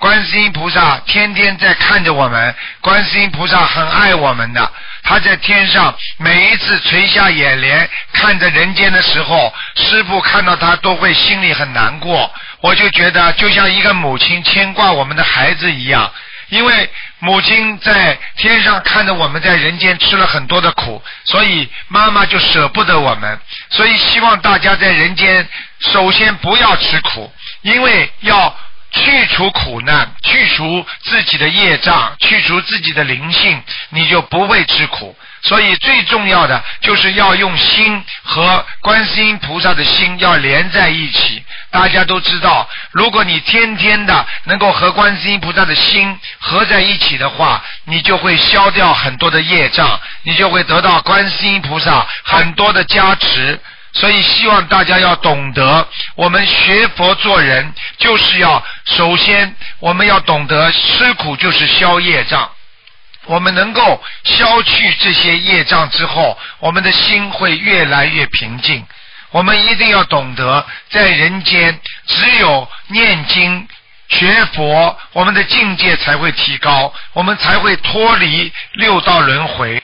观世音菩萨天天在看着我们，观世音菩萨很爱我们的，他在天上每一次垂下眼帘看着人间的时候，师傅看到他都会心里很难过。我就觉得就像一个母亲牵挂我们的孩子一样。因为母亲在天上看着我们在人间吃了很多的苦，所以妈妈就舍不得我们。所以希望大家在人间首先不要吃苦，因为要去除苦难，去除自己的业障，去除自己的灵性，你就不会吃苦。所以最重要的就是要用心和观世音菩萨的心要连在一起。大家都知道，如果你天天的能够和观世音菩萨的心合在一起的话，你就会消掉很多的业障，你就会得到观世音菩萨很多的加持。所以希望大家要懂得，我们学佛做人就是要首先我们要懂得吃苦就是消业障。我们能够消去这些业障之后，我们的心会越来越平静。我们一定要懂得，在人间只有念经学佛，我们的境界才会提高，我们才会脱离六道轮回。